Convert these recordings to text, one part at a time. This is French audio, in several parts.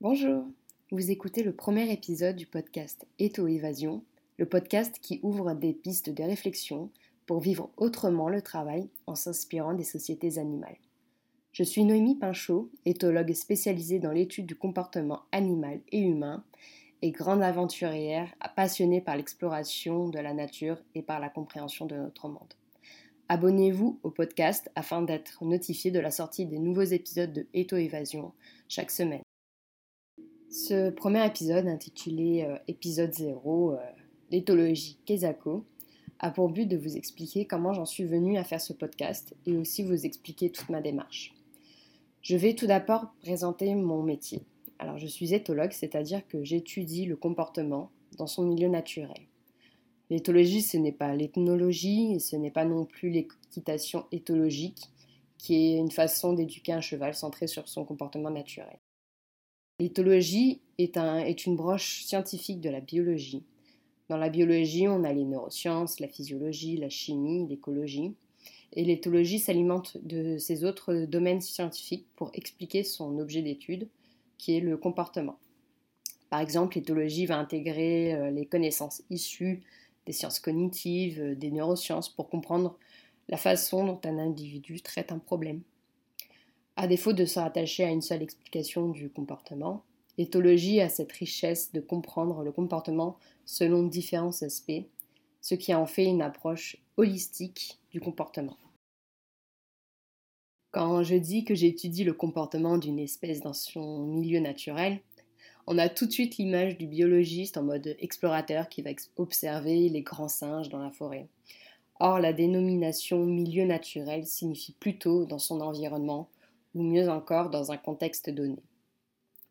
Bonjour, vous écoutez le premier épisode du podcast Eto Évasion, le podcast qui ouvre des pistes de réflexion pour vivre autrement le travail en s'inspirant des sociétés animales. Je suis Noémie Pinchot, éthologue spécialisée dans l'étude du comportement animal et humain et grande aventurière passionnée par l'exploration de la nature et par la compréhension de notre monde. Abonnez-vous au podcast afin d'être notifié de la sortie des nouveaux épisodes de Eto Évasion chaque semaine. Ce premier épisode, intitulé euh, Épisode 0, euh, l'éthologie Kezako, a pour but de vous expliquer comment j'en suis venue à faire ce podcast et aussi vous expliquer toute ma démarche. Je vais tout d'abord présenter mon métier. Alors, je suis éthologue, c'est-à-dire que j'étudie le comportement dans son milieu naturel. L'éthologie, ce n'est pas l'ethnologie et ce n'est pas non plus l'équitation éthologique, qui est une façon d'éduquer un cheval centré sur son comportement naturel. L'éthologie est, une branche scientifique de la biologie. Dans la biologie, on a les neurosciences, la physiologie, la chimie, l'écologie. Et l'éthologie s'alimente de ces autres domaines scientifiques pour expliquer son objet d'étude, qui est le comportement. Par exemple, l'éthologie va intégrer euh, les connaissances issues des sciences cognitives, euh, des neurosciences, pour comprendre la façon dont un individu traite un problème. À défaut de se rattacher à une seule explication du comportement, l'éthologie a cette richesse de comprendre le comportement selon différents aspects, ce qui en fait une approche holistique du comportement. Quand je dis que j'étudie le comportement d'une espèce dans son milieu naturel, on a tout de suite l'image du biologiste en mode explorateur qui va observer les grands singes dans la forêt. Or, la dénomination milieu naturel signifie plutôt dans son environnement ou mieux encore dans un contexte donné.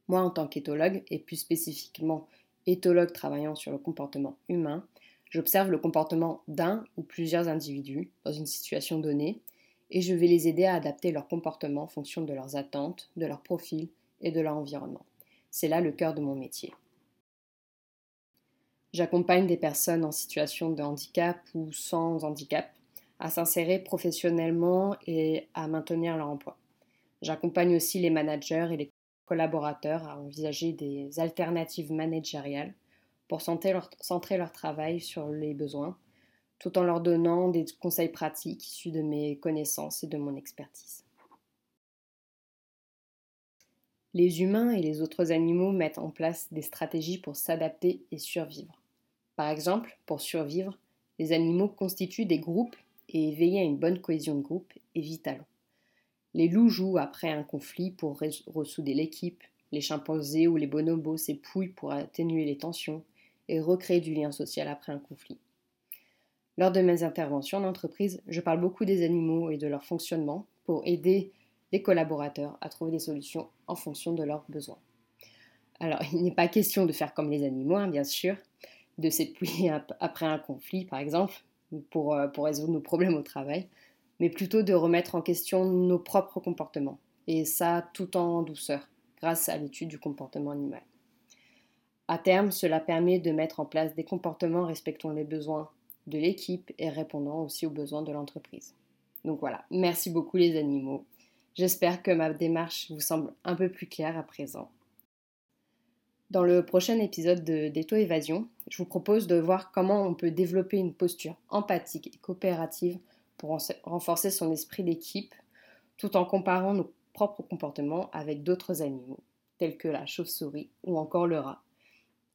Moi, en tant qu'éthologue, et plus spécifiquement éthologue travaillant sur le comportement humain, j'observe le comportement d'un ou plusieurs individus dans une situation donnée et je vais les aider à adapter leur comportement en fonction de leurs attentes, de leur profil et de leur environnement. C'est là le cœur de mon métier. J'accompagne des personnes en situation de handicap ou sans handicap à s'insérer professionnellement et à maintenir leur emploi. J'accompagne aussi les managers et les collaborateurs à envisager des alternatives managériales pour centrer leur, travail sur les besoins, tout en leur donnant des conseils pratiques issus de mes connaissances et de mon expertise. Les humains et les autres animaux mettent en place des stratégies pour s'adapter et survivre. Par exemple, pour survivre, les animaux constituent des groupes et veiller à une bonne cohésion de groupe est vital. Les loups jouent après un conflit pour ressouder l'équipe, les chimpanzés ou les bonobos s'épouillent pour atténuer les tensions et recréer du lien social après un conflit. Lors de mes interventions en entreprise, je parle beaucoup des animaux et de leur fonctionnement pour aider les collaborateurs à trouver des solutions en fonction de leurs besoins. Alors, il n'est pas question de faire comme les animaux, hein, bien sûr, de s'épouiller après un conflit, par exemple, pour, euh, pour résoudre nos problèmes au travail, mais plutôt de remettre en question nos propres comportements, et ça tout en douceur, grâce à l'étude du comportement animal. À terme, cela permet de mettre en place des comportements respectant les besoins de l'équipe et répondant aussi aux besoins de l'entreprise. Donc voilà, merci beaucoup les animaux. J'espère que ma démarche vous semble un peu plus claire à présent. Dans le prochain épisode d'Eto Évasion, je vous propose de voir comment on peut développer une posture empathique et coopérative pour renforcer son esprit d'équipe tout en comparant nos propres comportements avec d'autres animaux, tels que la chauve-souris ou encore le rat.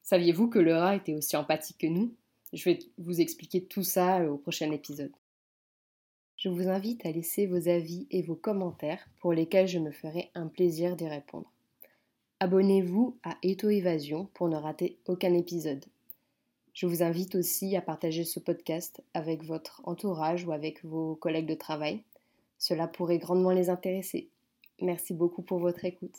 Saviez-vous que le rat était aussi empathique que nous? Je vais vous expliquer tout ça euh, au prochain épisode. Je vous invite à laisser vos avis et vos commentaires pour lesquels je me ferai un plaisir d'y répondre. Abonnez-vous à Eto Évasion pour ne rater aucun épisode. Je vous invite aussi à partager ce podcast avec votre entourage ou avec vos collègues de travail. Cela pourrait grandement les intéresser. Merci beaucoup pour votre écoute.